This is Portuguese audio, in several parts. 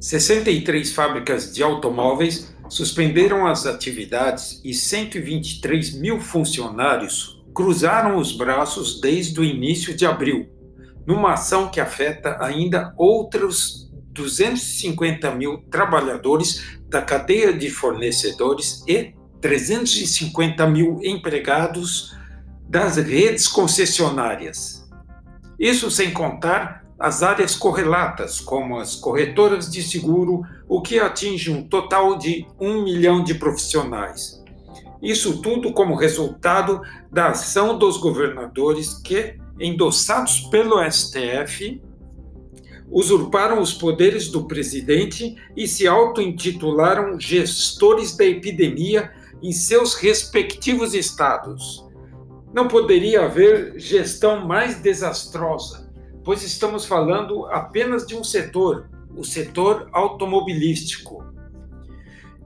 63 fábricas de automóveis suspenderam as atividades e 123 mil funcionários cruzaram os braços desde o início de abril, numa ação que afeta ainda outros 250 mil trabalhadores da cadeia de fornecedores e 350 mil empregados das redes concessionárias. Isso sem contar as áreas correlatas, como as corretoras de seguro, o que atinge um total de um milhão de profissionais. Isso tudo como resultado da ação dos governadores que, endossados pelo STF, usurparam os poderes do presidente e se auto-intitularam gestores da epidemia em seus respectivos estados. Não poderia haver gestão mais desastrosa, pois estamos falando apenas de um setor, o setor automobilístico.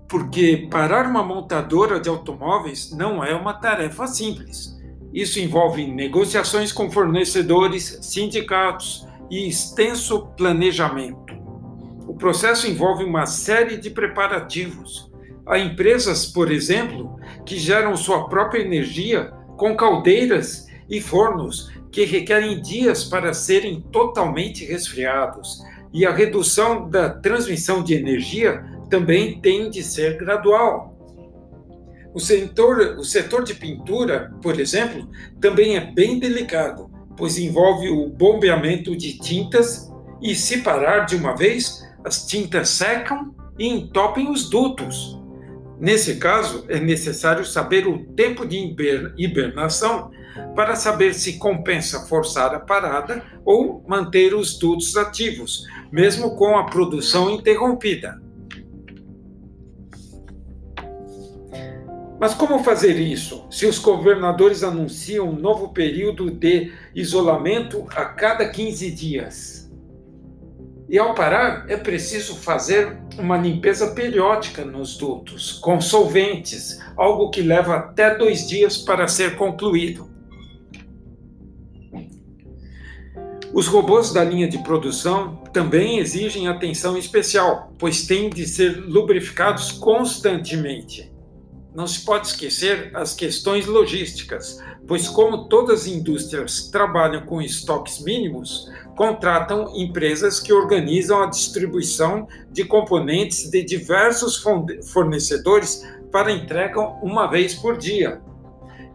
Porque parar uma montadora de automóveis não é uma tarefa simples. Isso envolve negociações com fornecedores, sindicatos e extenso planejamento. O processo envolve uma série de preparativos. Há empresas, por exemplo, que geram sua própria energia com caldeiras e fornos que requerem dias para serem totalmente resfriados, e a redução da transmissão de energia também tem de ser gradual. O setor, o setor de pintura, por exemplo, também é bem delicado, pois envolve o bombeamento de tintas e, se parar de uma vez, as tintas secam e entopem os dutos. Nesse caso, é necessário saber o tempo de hibernação para saber se compensa forçar a parada ou manter os dutos ativos, mesmo com a produção interrompida. Mas como fazer isso se os governadores anunciam um novo período de isolamento a cada 15 dias? E ao parar, é preciso fazer uma limpeza periódica nos dutos, com solventes, algo que leva até dois dias para ser concluído. Os robôs da linha de produção também exigem atenção especial, pois têm de ser lubrificados constantemente. Não se pode esquecer as questões logísticas, pois, como todas as indústrias trabalham com estoques mínimos, contratam empresas que organizam a distribuição de componentes de diversos fornecedores para entrega uma vez por dia.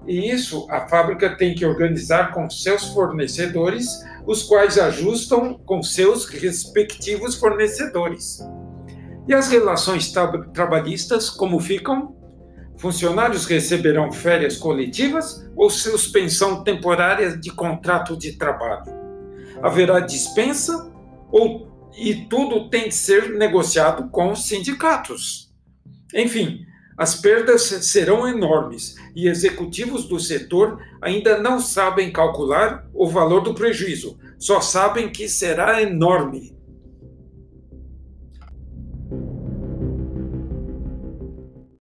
E isso a fábrica tem que organizar com seus fornecedores, os quais ajustam com seus respectivos fornecedores. E as relações trabalhistas, como ficam? Funcionários receberão férias coletivas ou suspensão temporária de contrato de trabalho? haverá dispensa ou e tudo tem de ser negociado com os sindicatos. Enfim, as perdas serão enormes e executivos do setor ainda não sabem calcular o valor do prejuízo, só sabem que será enorme.